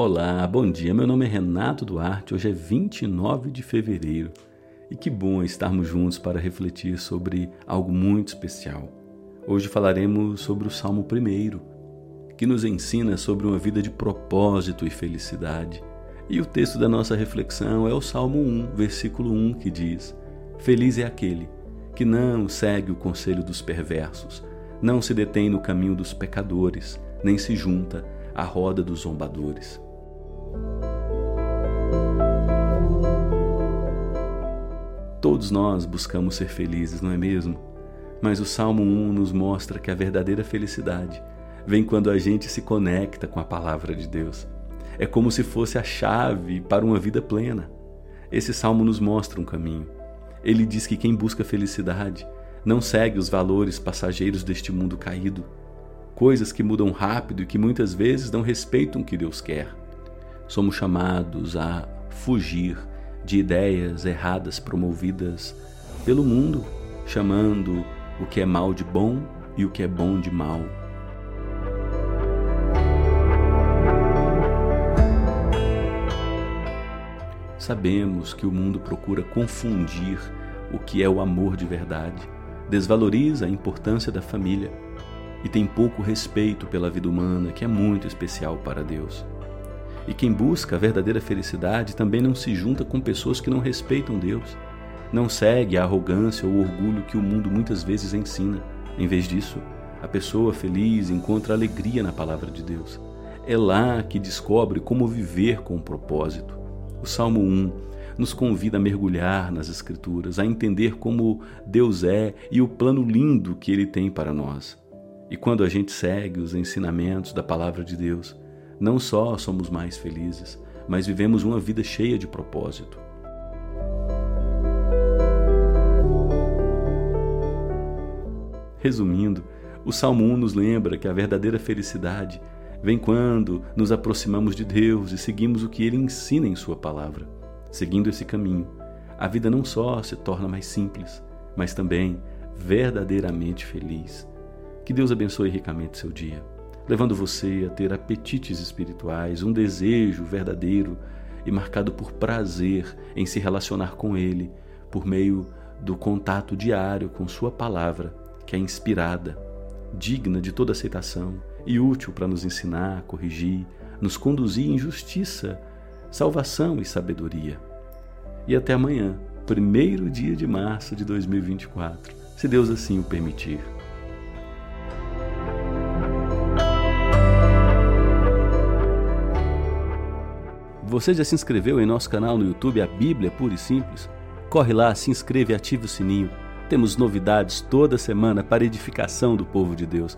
Olá, bom dia. Meu nome é Renato Duarte. Hoje é 29 de fevereiro e que bom estarmos juntos para refletir sobre algo muito especial. Hoje falaremos sobre o Salmo 1, que nos ensina sobre uma vida de propósito e felicidade. E o texto da nossa reflexão é o Salmo 1, versículo 1, que diz: Feliz é aquele que não segue o conselho dos perversos, não se detém no caminho dos pecadores, nem se junta à roda dos zombadores. Todos nós buscamos ser felizes, não é mesmo? Mas o Salmo 1 nos mostra que a verdadeira felicidade vem quando a gente se conecta com a palavra de Deus. É como se fosse a chave para uma vida plena. Esse salmo nos mostra um caminho. Ele diz que quem busca felicidade não segue os valores passageiros deste mundo caído, coisas que mudam rápido e que muitas vezes não respeitam o que Deus quer. Somos chamados a fugir de ideias erradas promovidas pelo mundo, chamando o que é mal de bom e o que é bom de mal. Sabemos que o mundo procura confundir o que é o amor de verdade, desvaloriza a importância da família e tem pouco respeito pela vida humana, que é muito especial para Deus. E quem busca a verdadeira felicidade também não se junta com pessoas que não respeitam Deus, não segue a arrogância ou o orgulho que o mundo muitas vezes ensina. Em vez disso, a pessoa feliz encontra alegria na palavra de Deus. É lá que descobre como viver com propósito. O Salmo 1 nos convida a mergulhar nas Escrituras, a entender como Deus é e o plano lindo que Ele tem para nós. E quando a gente segue os ensinamentos da palavra de Deus, não só somos mais felizes, mas vivemos uma vida cheia de propósito. Resumindo, o Salmo 1 nos lembra que a verdadeira felicidade vem quando nos aproximamos de Deus e seguimos o que Ele ensina em Sua palavra. Seguindo esse caminho, a vida não só se torna mais simples, mas também verdadeiramente feliz. Que Deus abençoe ricamente seu dia levando você a ter apetites espirituais, um desejo verdadeiro e marcado por prazer em se relacionar com Ele por meio do contato diário com Sua palavra, que é inspirada, digna de toda aceitação e útil para nos ensinar, corrigir, nos conduzir em justiça, salvação e sabedoria. E até amanhã, primeiro dia de março de 2024, se Deus assim o permitir. Você já se inscreveu em nosso canal no YouTube, a Bíblia Pura e Simples? Corre lá, se inscreve e ative o sininho. Temos novidades toda semana para edificação do povo de Deus.